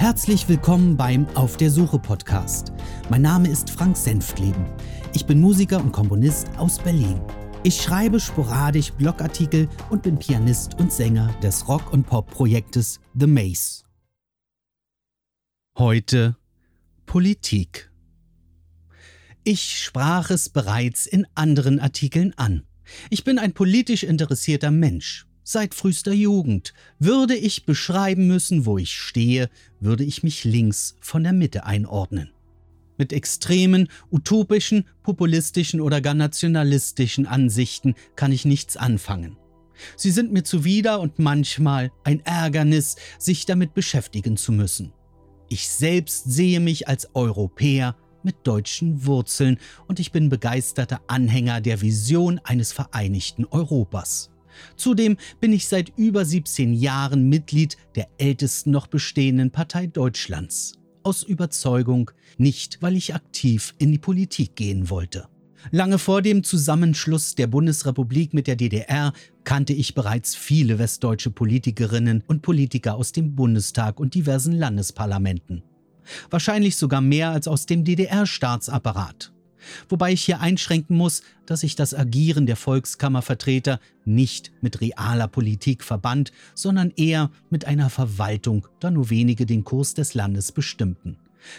Herzlich willkommen beim Auf der Suche Podcast. Mein Name ist Frank Senftleben. Ich bin Musiker und Komponist aus Berlin. Ich schreibe sporadisch Blogartikel und bin Pianist und Sänger des Rock- und Pop-Projektes The Maze. Heute Politik. Ich sprach es bereits in anderen Artikeln an. Ich bin ein politisch interessierter Mensch. Seit frühester Jugend. Würde ich beschreiben müssen, wo ich stehe, würde ich mich links von der Mitte einordnen. Mit extremen, utopischen, populistischen oder gar nationalistischen Ansichten kann ich nichts anfangen. Sie sind mir zuwider und manchmal ein Ärgernis, sich damit beschäftigen zu müssen. Ich selbst sehe mich als Europäer mit deutschen Wurzeln und ich bin begeisterter Anhänger der Vision eines vereinigten Europas. Zudem bin ich seit über 17 Jahren Mitglied der ältesten noch bestehenden Partei Deutschlands. Aus Überzeugung, nicht weil ich aktiv in die Politik gehen wollte. Lange vor dem Zusammenschluss der Bundesrepublik mit der DDR kannte ich bereits viele westdeutsche Politikerinnen und Politiker aus dem Bundestag und diversen Landesparlamenten. Wahrscheinlich sogar mehr als aus dem DDR-Staatsapparat. Wobei ich hier einschränken muss, dass sich das Agieren der Volkskammervertreter nicht mit realer Politik verband, sondern eher mit einer Verwaltung, da nur wenige den Kurs des Landes bestimmten.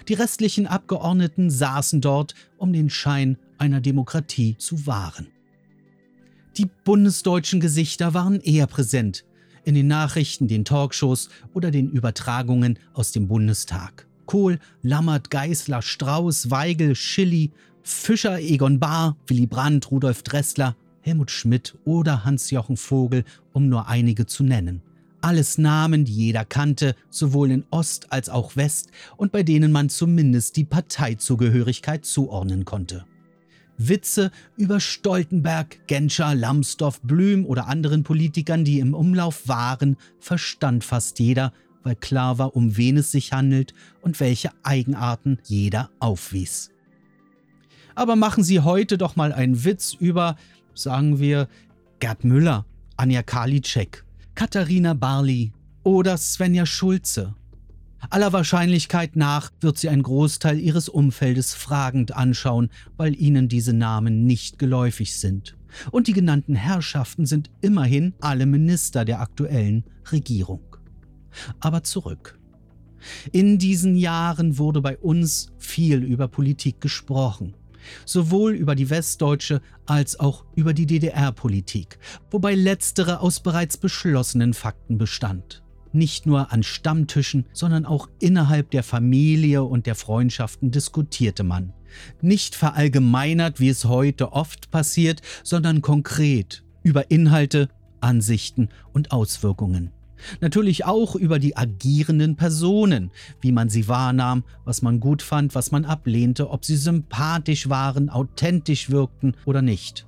Die restlichen Abgeordneten saßen dort, um den Schein einer Demokratie zu wahren. Die bundesdeutschen Gesichter waren eher präsent, in den Nachrichten, den Talkshows oder den Übertragungen aus dem Bundestag. Kohl, Lammert, Geißler, Strauß, Weigel, Schilly, Fischer, Egon Bahr, Willy Brandt, Rudolf Dressler, Helmut Schmidt oder Hans-Jochen Vogel, um nur einige zu nennen. Alles Namen, die jeder kannte, sowohl in Ost als auch West und bei denen man zumindest die Parteizugehörigkeit zuordnen konnte. Witze über Stoltenberg, Genscher, Lambsdorff, Blüm oder anderen Politikern, die im Umlauf waren, verstand fast jeder, weil klar war, um wen es sich handelt und welche Eigenarten jeder aufwies. Aber machen Sie heute doch mal einen Witz über, sagen wir, Gerd Müller, Anja Karliczek, Katharina Barley oder Svenja Schulze. Aller Wahrscheinlichkeit nach wird sie einen Großteil ihres Umfeldes fragend anschauen, weil ihnen diese Namen nicht geläufig sind. Und die genannten Herrschaften sind immerhin alle Minister der aktuellen Regierung. Aber zurück. In diesen Jahren wurde bei uns viel über Politik gesprochen sowohl über die westdeutsche als auch über die DDR-Politik, wobei letztere aus bereits beschlossenen Fakten bestand. Nicht nur an Stammtischen, sondern auch innerhalb der Familie und der Freundschaften diskutierte man. Nicht verallgemeinert, wie es heute oft passiert, sondern konkret über Inhalte, Ansichten und Auswirkungen. Natürlich auch über die agierenden Personen, wie man sie wahrnahm, was man gut fand, was man ablehnte, ob sie sympathisch waren, authentisch wirkten oder nicht.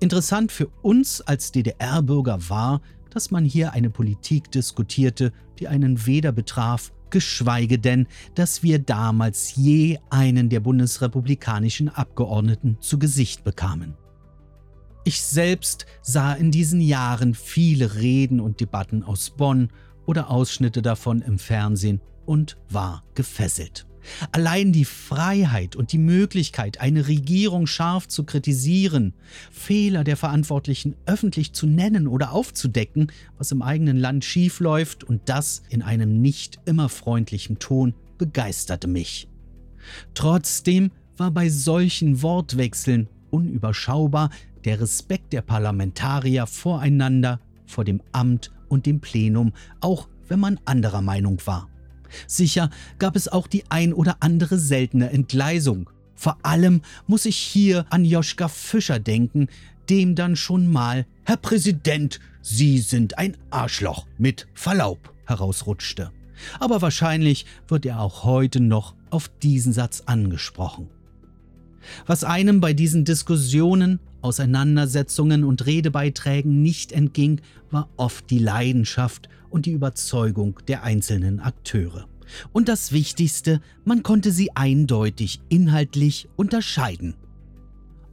Interessant für uns als DDR-Bürger war, dass man hier eine Politik diskutierte, die einen weder betraf, geschweige denn, dass wir damals je einen der bundesrepublikanischen Abgeordneten zu Gesicht bekamen. Ich selbst sah in diesen Jahren viele Reden und Debatten aus Bonn oder Ausschnitte davon im Fernsehen und war gefesselt. Allein die Freiheit und die Möglichkeit, eine Regierung scharf zu kritisieren, Fehler der Verantwortlichen öffentlich zu nennen oder aufzudecken, was im eigenen Land schiefläuft und das in einem nicht immer freundlichen Ton, begeisterte mich. Trotzdem war bei solchen Wortwechseln unüberschaubar der Respekt der Parlamentarier voreinander, vor dem Amt und dem Plenum, auch wenn man anderer Meinung war. Sicher gab es auch die ein oder andere seltene Entgleisung. Vor allem muss ich hier an Joschka Fischer denken, dem dann schon mal Herr Präsident, Sie sind ein Arschloch mit Verlaub herausrutschte. Aber wahrscheinlich wird er auch heute noch auf diesen Satz angesprochen. Was einem bei diesen Diskussionen, Auseinandersetzungen und Redebeiträgen nicht entging, war oft die Leidenschaft und die Überzeugung der einzelnen Akteure. Und das Wichtigste, man konnte sie eindeutig inhaltlich unterscheiden.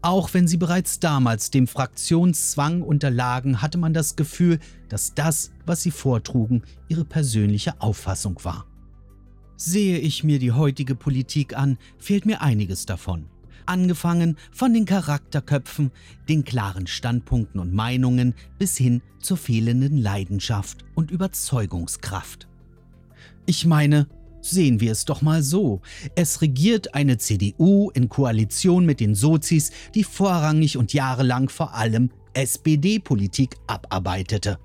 Auch wenn sie bereits damals dem Fraktionszwang unterlagen, hatte man das Gefühl, dass das, was sie vortrugen, ihre persönliche Auffassung war. Sehe ich mir die heutige Politik an, fehlt mir einiges davon. Angefangen von den Charakterköpfen, den klaren Standpunkten und Meinungen bis hin zur fehlenden Leidenschaft und Überzeugungskraft. Ich meine, sehen wir es doch mal so. Es regiert eine CDU in Koalition mit den Sozis, die vorrangig und jahrelang vor allem SPD-Politik abarbeitete.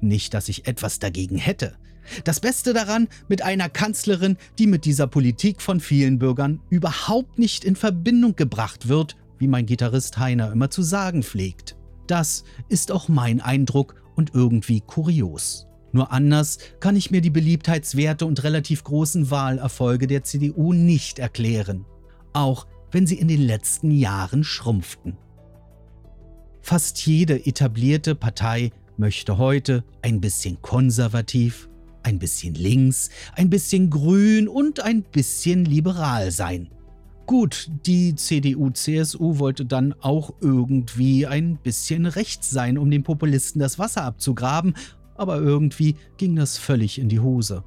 Nicht, dass ich etwas dagegen hätte. Das Beste daran, mit einer Kanzlerin, die mit dieser Politik von vielen Bürgern überhaupt nicht in Verbindung gebracht wird, wie mein Gitarrist Heiner immer zu sagen pflegt. Das ist auch mein Eindruck und irgendwie kurios. Nur anders kann ich mir die Beliebtheitswerte und relativ großen Wahlerfolge der CDU nicht erklären, auch wenn sie in den letzten Jahren schrumpften. Fast jede etablierte Partei möchte heute ein bisschen konservativ, ein bisschen links, ein bisschen grün und ein bisschen liberal sein. Gut, die CDU-CSU wollte dann auch irgendwie ein bisschen rechts sein, um den Populisten das Wasser abzugraben, aber irgendwie ging das völlig in die Hose.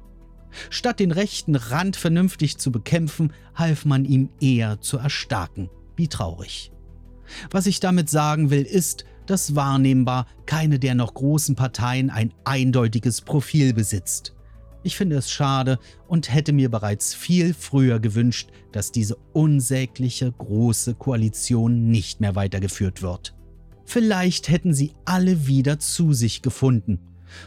Statt den rechten Rand vernünftig zu bekämpfen, half man ihm eher zu erstarken. Wie traurig. Was ich damit sagen will, ist, dass wahrnehmbar keine der noch großen Parteien ein eindeutiges Profil besitzt. Ich finde es schade und hätte mir bereits viel früher gewünscht, dass diese unsägliche große Koalition nicht mehr weitergeführt wird. Vielleicht hätten sie alle wieder zu sich gefunden.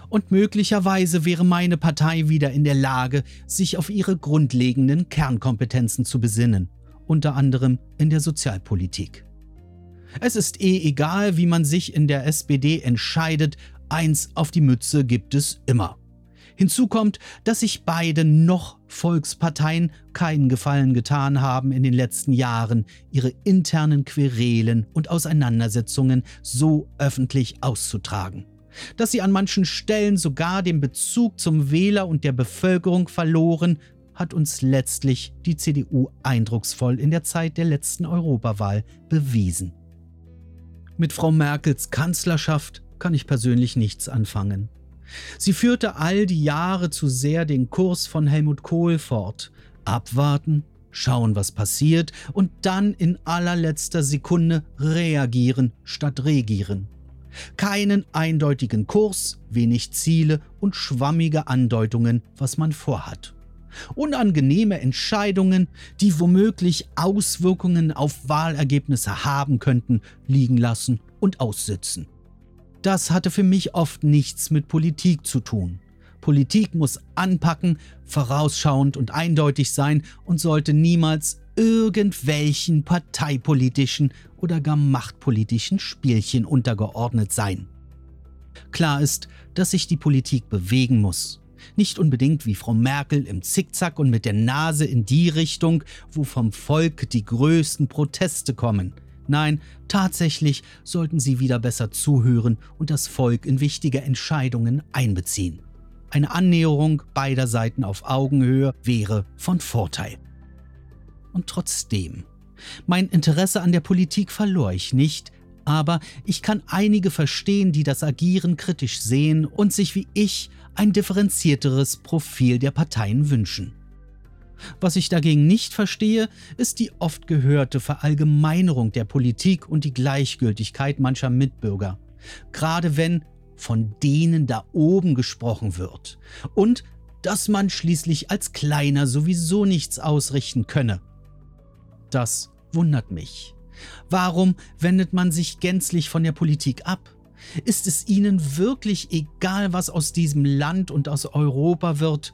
Und möglicherweise wäre meine Partei wieder in der Lage, sich auf ihre grundlegenden Kernkompetenzen zu besinnen, unter anderem in der Sozialpolitik. Es ist eh egal, wie man sich in der SPD entscheidet, eins auf die Mütze gibt es immer. Hinzu kommt, dass sich beide noch Volksparteien keinen Gefallen getan haben, in den letzten Jahren ihre internen Querelen und Auseinandersetzungen so öffentlich auszutragen. Dass sie an manchen Stellen sogar den Bezug zum Wähler und der Bevölkerung verloren, hat uns letztlich die CDU eindrucksvoll in der Zeit der letzten Europawahl bewiesen. Mit Frau Merkels Kanzlerschaft kann ich persönlich nichts anfangen. Sie führte all die Jahre zu sehr den Kurs von Helmut Kohl fort. Abwarten, schauen, was passiert und dann in allerletzter Sekunde reagieren statt regieren. Keinen eindeutigen Kurs, wenig Ziele und schwammige Andeutungen, was man vorhat unangenehme Entscheidungen, die womöglich Auswirkungen auf Wahlergebnisse haben könnten, liegen lassen und aussitzen. Das hatte für mich oft nichts mit Politik zu tun. Politik muss anpacken, vorausschauend und eindeutig sein und sollte niemals irgendwelchen parteipolitischen oder gar machtpolitischen Spielchen untergeordnet sein. Klar ist, dass sich die Politik bewegen muss. Nicht unbedingt wie Frau Merkel im Zickzack und mit der Nase in die Richtung, wo vom Volk die größten Proteste kommen. Nein, tatsächlich sollten sie wieder besser zuhören und das Volk in wichtige Entscheidungen einbeziehen. Eine Annäherung beider Seiten auf Augenhöhe wäre von Vorteil. Und trotzdem, mein Interesse an der Politik verlor ich nicht, aber ich kann einige verstehen, die das Agieren kritisch sehen und sich wie ich ein differenzierteres Profil der Parteien wünschen. Was ich dagegen nicht verstehe, ist die oft gehörte Verallgemeinerung der Politik und die Gleichgültigkeit mancher Mitbürger, gerade wenn von denen da oben gesprochen wird und dass man schließlich als Kleiner sowieso nichts ausrichten könne. Das wundert mich. Warum wendet man sich gänzlich von der Politik ab? Ist es ihnen wirklich egal, was aus diesem Land und aus Europa wird?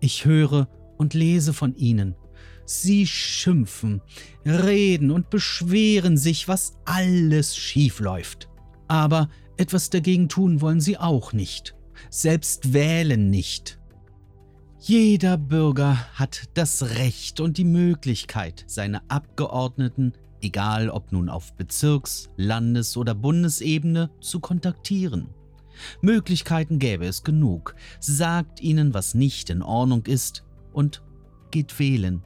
Ich höre und lese von ihnen. Sie schimpfen, reden und beschweren sich, was alles schief läuft. Aber etwas dagegen tun wollen sie auch nicht. Selbst wählen nicht. Jeder Bürger hat das Recht und die Möglichkeit, seine Abgeordneten egal ob nun auf Bezirks-, Landes- oder Bundesebene, zu kontaktieren. Möglichkeiten gäbe es genug. Sagt ihnen, was nicht in Ordnung ist und geht wählen.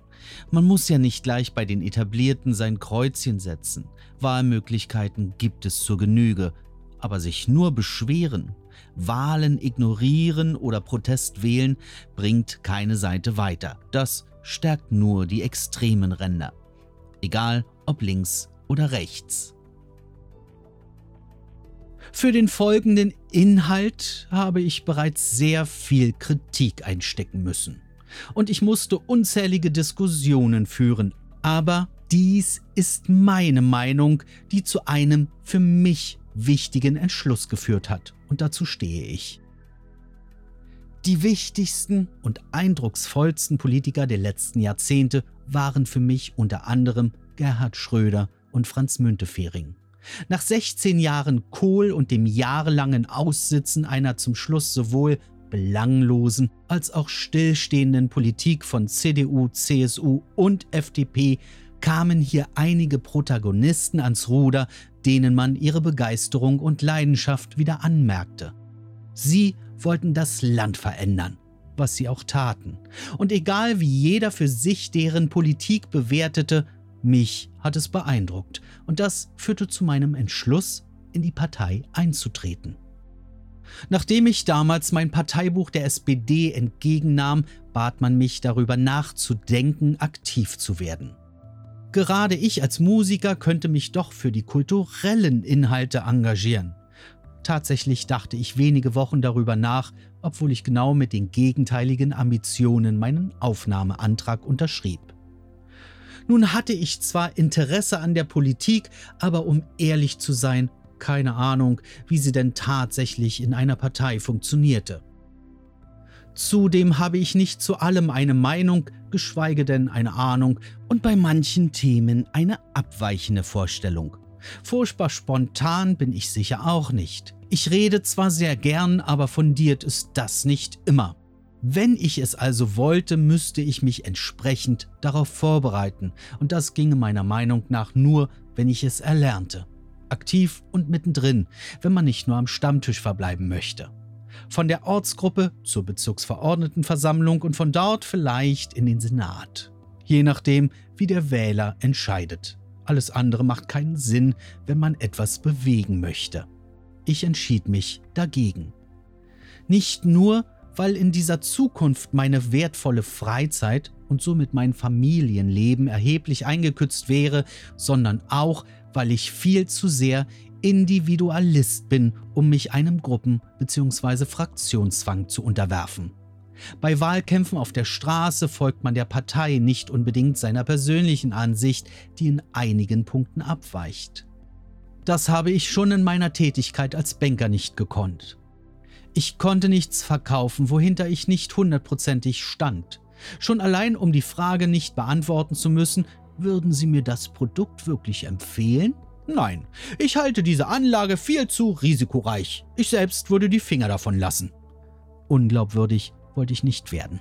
Man muss ja nicht gleich bei den Etablierten sein Kreuzchen setzen. Wahlmöglichkeiten gibt es zur Genüge. Aber sich nur beschweren, Wahlen ignorieren oder Protest wählen bringt keine Seite weiter. Das stärkt nur die extremen Ränder. Egal ob links oder rechts. Für den folgenden Inhalt habe ich bereits sehr viel Kritik einstecken müssen. Und ich musste unzählige Diskussionen führen. Aber dies ist meine Meinung, die zu einem für mich wichtigen Entschluss geführt hat. Und dazu stehe ich. Die wichtigsten und eindrucksvollsten Politiker der letzten Jahrzehnte waren für mich unter anderem Gerhard Schröder und Franz Müntefering. Nach 16 Jahren Kohl und dem jahrelangen Aussitzen einer zum Schluss sowohl belanglosen als auch stillstehenden Politik von CDU, CSU und FDP kamen hier einige Protagonisten ans Ruder, denen man ihre Begeisterung und Leidenschaft wieder anmerkte. Sie wollten das Land verändern, was sie auch taten. Und egal wie jeder für sich deren Politik bewertete, mich hat es beeindruckt und das führte zu meinem Entschluss, in die Partei einzutreten. Nachdem ich damals mein Parteibuch der SPD entgegennahm, bat man mich darüber nachzudenken, aktiv zu werden. Gerade ich als Musiker könnte mich doch für die kulturellen Inhalte engagieren. Tatsächlich dachte ich wenige Wochen darüber nach, obwohl ich genau mit den gegenteiligen Ambitionen meinen Aufnahmeantrag unterschrieb. Nun hatte ich zwar Interesse an der Politik, aber um ehrlich zu sein, keine Ahnung, wie sie denn tatsächlich in einer Partei funktionierte. Zudem habe ich nicht zu allem eine Meinung, geschweige denn eine Ahnung und bei manchen Themen eine abweichende Vorstellung. Furchtbar spontan bin ich sicher auch nicht. Ich rede zwar sehr gern, aber fundiert ist das nicht immer. Wenn ich es also wollte, müsste ich mich entsprechend darauf vorbereiten, und das ginge meiner Meinung nach nur, wenn ich es erlernte aktiv und mittendrin, wenn man nicht nur am Stammtisch verbleiben möchte. Von der Ortsgruppe zur Bezirksverordnetenversammlung und von dort vielleicht in den Senat. Je nachdem, wie der Wähler entscheidet. Alles andere macht keinen Sinn, wenn man etwas bewegen möchte. Ich entschied mich dagegen. Nicht nur, weil in dieser Zukunft meine wertvolle Freizeit und somit mein Familienleben erheblich eingekürzt wäre, sondern auch, weil ich viel zu sehr Individualist bin, um mich einem Gruppen- bzw. Fraktionszwang zu unterwerfen. Bei Wahlkämpfen auf der Straße folgt man der Partei nicht unbedingt seiner persönlichen Ansicht, die in einigen Punkten abweicht. Das habe ich schon in meiner Tätigkeit als Banker nicht gekonnt. Ich konnte nichts verkaufen, wohinter ich nicht hundertprozentig stand. Schon allein um die Frage nicht beantworten zu müssen, würden Sie mir das Produkt wirklich empfehlen? Nein, ich halte diese Anlage viel zu risikoreich. Ich selbst würde die Finger davon lassen. Unglaubwürdig wollte ich nicht werden.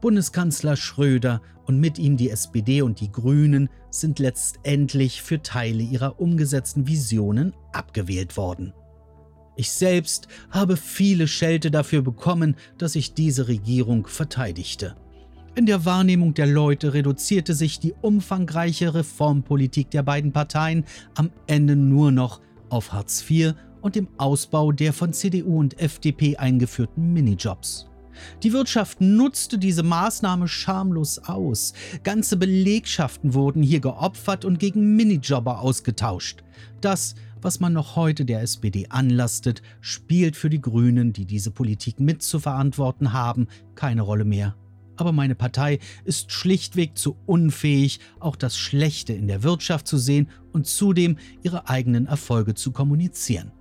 Bundeskanzler Schröder und mit ihm die SPD und die Grünen sind letztendlich für Teile ihrer umgesetzten Visionen abgewählt worden. Ich selbst habe viele Schelte dafür bekommen, dass ich diese Regierung verteidigte. In der Wahrnehmung der Leute reduzierte sich die umfangreiche Reformpolitik der beiden Parteien am Ende nur noch auf Hartz IV und dem Ausbau der von CDU und FDP eingeführten Minijobs. Die Wirtschaft nutzte diese Maßnahme schamlos aus. Ganze Belegschaften wurden hier geopfert und gegen Minijobber ausgetauscht. Das, was man noch heute der SPD anlastet, spielt für die Grünen, die diese Politik mitzuverantworten haben, keine Rolle mehr aber meine Partei ist schlichtweg zu unfähig, auch das Schlechte in der Wirtschaft zu sehen und zudem ihre eigenen Erfolge zu kommunizieren.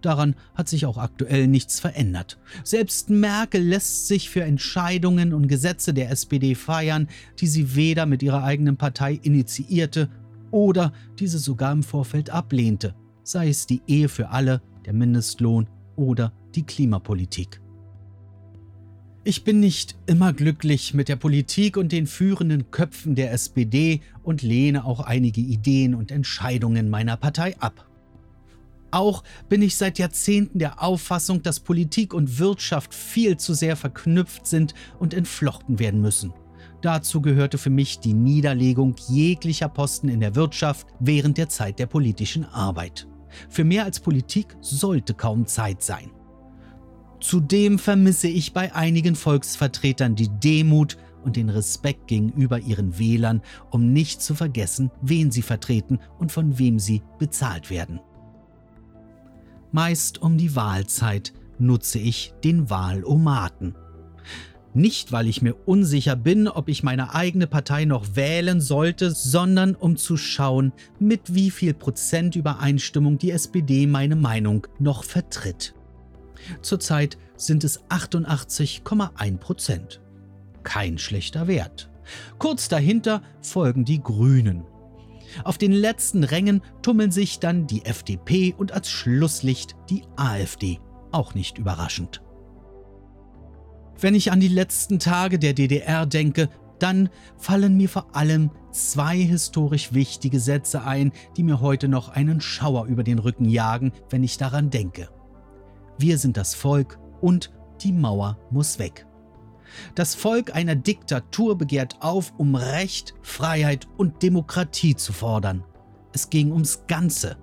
Daran hat sich auch aktuell nichts verändert. Selbst Merkel lässt sich für Entscheidungen und Gesetze der SPD feiern, die sie weder mit ihrer eigenen Partei initiierte oder diese sogar im Vorfeld ablehnte, sei es die Ehe für alle, der Mindestlohn oder die Klimapolitik. Ich bin nicht immer glücklich mit der Politik und den führenden Köpfen der SPD und lehne auch einige Ideen und Entscheidungen meiner Partei ab. Auch bin ich seit Jahrzehnten der Auffassung, dass Politik und Wirtschaft viel zu sehr verknüpft sind und entflochten werden müssen. Dazu gehörte für mich die Niederlegung jeglicher Posten in der Wirtschaft während der Zeit der politischen Arbeit. Für mehr als Politik sollte kaum Zeit sein. Zudem vermisse ich bei einigen Volksvertretern die Demut und den Respekt gegenüber ihren Wählern, um nicht zu vergessen, wen sie vertreten und von wem sie bezahlt werden. Meist um die Wahlzeit nutze ich den Wahlomaten. Nicht, weil ich mir unsicher bin, ob ich meine eigene Partei noch wählen sollte, sondern um zu schauen, mit wie viel Prozent Übereinstimmung die SPD meine Meinung noch vertritt. Zurzeit sind es 88,1 Prozent. Kein schlechter Wert. Kurz dahinter folgen die Grünen. Auf den letzten Rängen tummeln sich dann die FDP und als Schlusslicht die AfD. Auch nicht überraschend. Wenn ich an die letzten Tage der DDR denke, dann fallen mir vor allem zwei historisch wichtige Sätze ein, die mir heute noch einen Schauer über den Rücken jagen, wenn ich daran denke. Wir sind das Volk und die Mauer muss weg. Das Volk einer Diktatur begehrt auf, um Recht, Freiheit und Demokratie zu fordern. Es ging ums Ganze.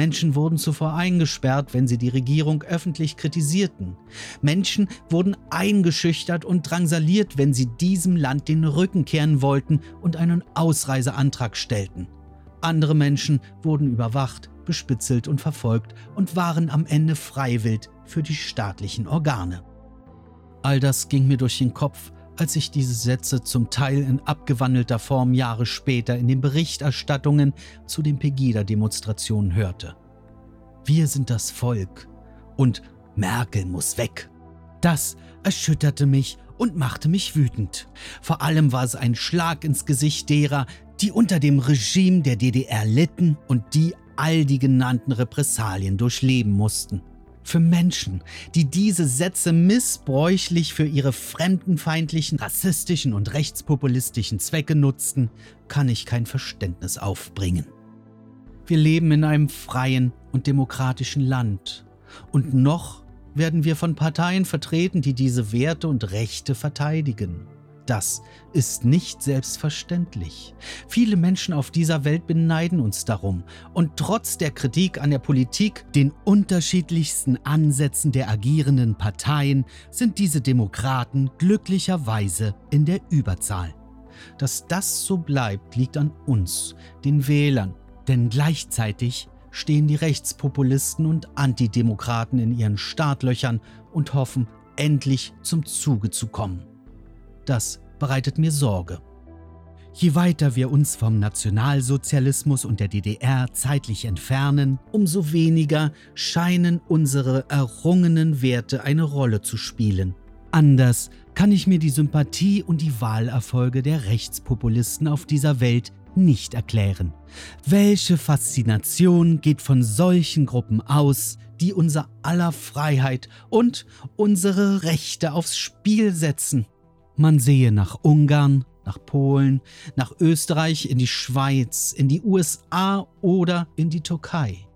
Menschen wurden zuvor eingesperrt, wenn sie die Regierung öffentlich kritisierten. Menschen wurden eingeschüchtert und drangsaliert, wenn sie diesem Land den Rücken kehren wollten und einen Ausreiseantrag stellten. Andere Menschen wurden überwacht, bespitzelt und verfolgt und waren am Ende freiwillig für die staatlichen Organe. All das ging mir durch den Kopf, als ich diese Sätze zum Teil in abgewandelter Form Jahre später in den Berichterstattungen zu den Pegida-Demonstrationen hörte. Wir sind das Volk und Merkel muss weg. Das erschütterte mich und machte mich wütend. Vor allem war es ein Schlag ins Gesicht derer, die unter dem Regime der DDR litten und die all die genannten Repressalien durchleben mussten. Für Menschen, die diese Sätze missbräuchlich für ihre fremdenfeindlichen, rassistischen und rechtspopulistischen Zwecke nutzten, kann ich kein Verständnis aufbringen. Wir leben in einem freien und demokratischen Land. Und noch werden wir von Parteien vertreten, die diese Werte und Rechte verteidigen. Das ist nicht selbstverständlich. Viele Menschen auf dieser Welt beneiden uns darum. Und trotz der Kritik an der Politik, den unterschiedlichsten Ansätzen der agierenden Parteien, sind diese Demokraten glücklicherweise in der Überzahl. Dass das so bleibt, liegt an uns, den Wählern, denn gleichzeitig stehen die Rechtspopulisten und Antidemokraten in ihren Startlöchern und hoffen, endlich zum Zuge zu kommen. Das bereitet mir Sorge. Je weiter wir uns vom Nationalsozialismus und der DDR zeitlich entfernen, umso weniger scheinen unsere errungenen Werte eine Rolle zu spielen. Anders kann ich mir die Sympathie und die Wahlerfolge der Rechtspopulisten auf dieser Welt nicht erklären. Welche Faszination geht von solchen Gruppen aus, die unser aller Freiheit und unsere Rechte aufs Spiel setzen? Man sehe nach Ungarn, nach Polen, nach Österreich, in die Schweiz, in die USA oder in die Türkei.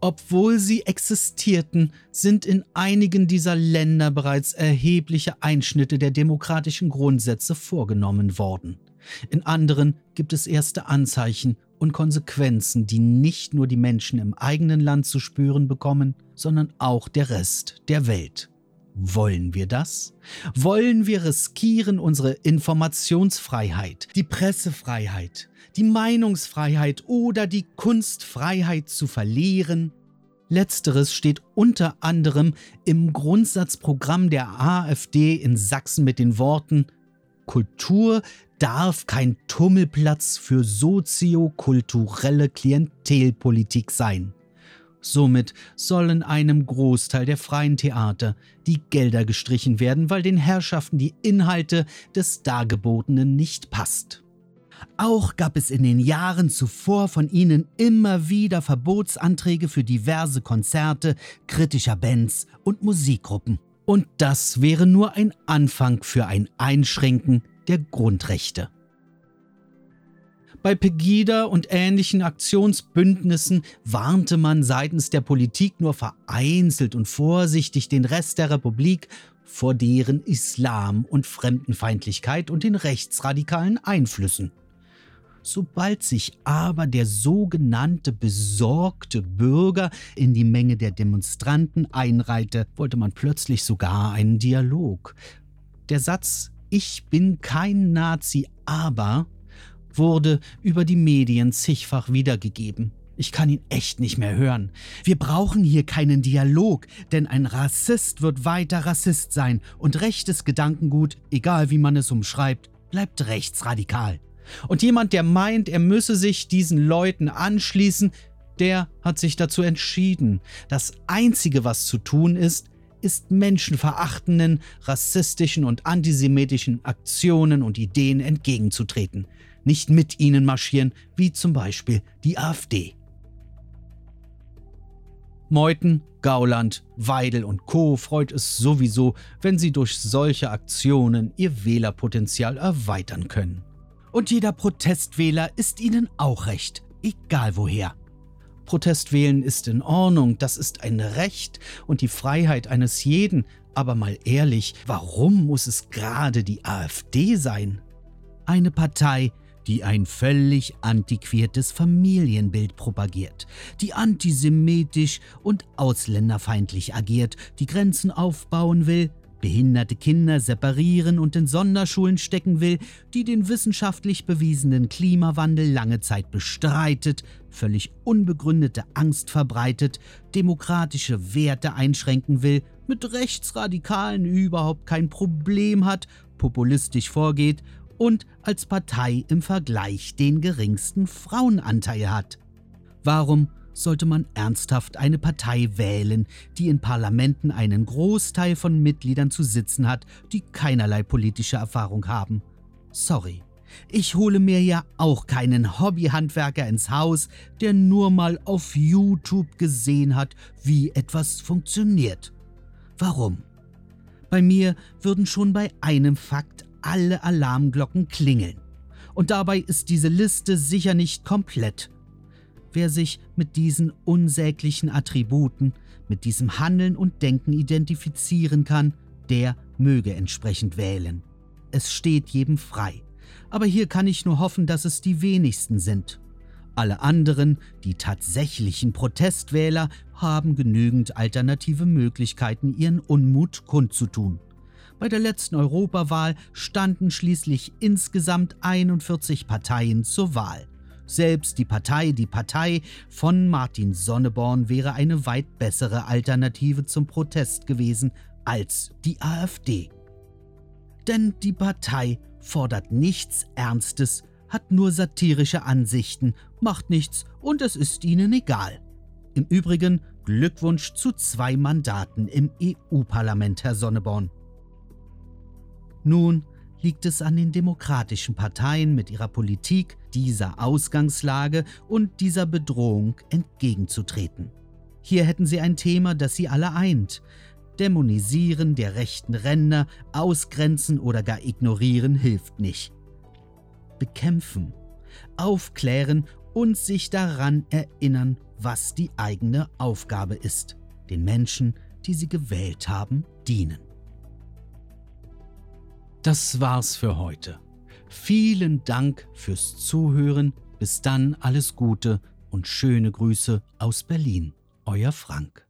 Obwohl sie existierten, sind in einigen dieser Länder bereits erhebliche Einschnitte der demokratischen Grundsätze vorgenommen worden. In anderen gibt es erste Anzeichen und Konsequenzen, die nicht nur die Menschen im eigenen Land zu spüren bekommen, sondern auch der Rest der Welt. Wollen wir das? Wollen wir riskieren unsere Informationsfreiheit, die Pressefreiheit, die Meinungsfreiheit oder die Kunstfreiheit zu verlieren? Letzteres steht unter anderem im Grundsatzprogramm der AfD in Sachsen mit den Worten Kultur darf kein Tummelplatz für soziokulturelle Klientelpolitik sein. Somit sollen einem Großteil der freien Theater die Gelder gestrichen werden, weil den Herrschaften die Inhalte des Dargebotenen nicht passt. Auch gab es in den Jahren zuvor von ihnen immer wieder Verbotsanträge für diverse Konzerte kritischer Bands und Musikgruppen. Und das wäre nur ein Anfang für ein Einschränken der Grundrechte. Bei Pegida und ähnlichen Aktionsbündnissen warnte man seitens der Politik nur vereinzelt und vorsichtig den Rest der Republik vor deren Islam und Fremdenfeindlichkeit und den rechtsradikalen Einflüssen. Sobald sich aber der sogenannte besorgte Bürger in die Menge der Demonstranten einreihte, wollte man plötzlich sogar einen Dialog. Der Satz Ich bin kein Nazi, aber wurde über die Medien zigfach wiedergegeben. Ich kann ihn echt nicht mehr hören. Wir brauchen hier keinen Dialog, denn ein Rassist wird weiter Rassist sein und rechtes Gedankengut, egal wie man es umschreibt, bleibt rechtsradikal. Und jemand, der meint, er müsse sich diesen Leuten anschließen, der hat sich dazu entschieden. Das Einzige, was zu tun ist, ist menschenverachtenden, rassistischen und antisemitischen Aktionen und Ideen entgegenzutreten. Nicht mit ihnen marschieren, wie zum Beispiel die AfD. Meuthen, Gauland, Weidel und Co. freut es sowieso, wenn sie durch solche Aktionen ihr Wählerpotenzial erweitern können. Und jeder Protestwähler ist ihnen auch recht, egal woher. Protestwählen ist in Ordnung, das ist ein Recht und die Freiheit eines jeden, aber mal ehrlich, warum muss es gerade die AfD sein? Eine Partei, die ein völlig antiquiertes Familienbild propagiert, die antisemitisch und ausländerfeindlich agiert, die Grenzen aufbauen will, behinderte Kinder separieren und in Sonderschulen stecken will, die den wissenschaftlich bewiesenen Klimawandel lange Zeit bestreitet, völlig unbegründete Angst verbreitet, demokratische Werte einschränken will, mit Rechtsradikalen überhaupt kein Problem hat, populistisch vorgeht und als Partei im Vergleich den geringsten Frauenanteil hat. Warum sollte man ernsthaft eine Partei wählen, die in Parlamenten einen Großteil von Mitgliedern zu sitzen hat, die keinerlei politische Erfahrung haben. Sorry. Ich hole mir ja auch keinen Hobbyhandwerker ins Haus, der nur mal auf YouTube gesehen hat, wie etwas funktioniert. Warum? Bei mir würden schon bei einem Fakt alle Alarmglocken klingeln. Und dabei ist diese Liste sicher nicht komplett. Wer sich mit diesen unsäglichen Attributen, mit diesem Handeln und Denken identifizieren kann, der möge entsprechend wählen. Es steht jedem frei. Aber hier kann ich nur hoffen, dass es die wenigsten sind. Alle anderen, die tatsächlichen Protestwähler, haben genügend alternative Möglichkeiten, ihren Unmut kundzutun. Bei der letzten Europawahl standen schließlich insgesamt 41 Parteien zur Wahl. Selbst die Partei Die Partei von Martin Sonneborn wäre eine weit bessere Alternative zum Protest gewesen als die AfD. Denn die Partei fordert nichts Ernstes, hat nur satirische Ansichten, macht nichts und es ist ihnen egal. Im Übrigen Glückwunsch zu zwei Mandaten im EU-Parlament, Herr Sonneborn. Nun liegt es an den demokratischen Parteien mit ihrer Politik, dieser Ausgangslage und dieser Bedrohung entgegenzutreten. Hier hätten sie ein Thema, das sie alle eint. Dämonisieren der rechten Ränder, ausgrenzen oder gar ignorieren hilft nicht. Bekämpfen, aufklären und sich daran erinnern, was die eigene Aufgabe ist, den Menschen, die sie gewählt haben, dienen. Das war's für heute. Vielen Dank fürs Zuhören. Bis dann alles Gute und schöne Grüße aus Berlin. Euer Frank.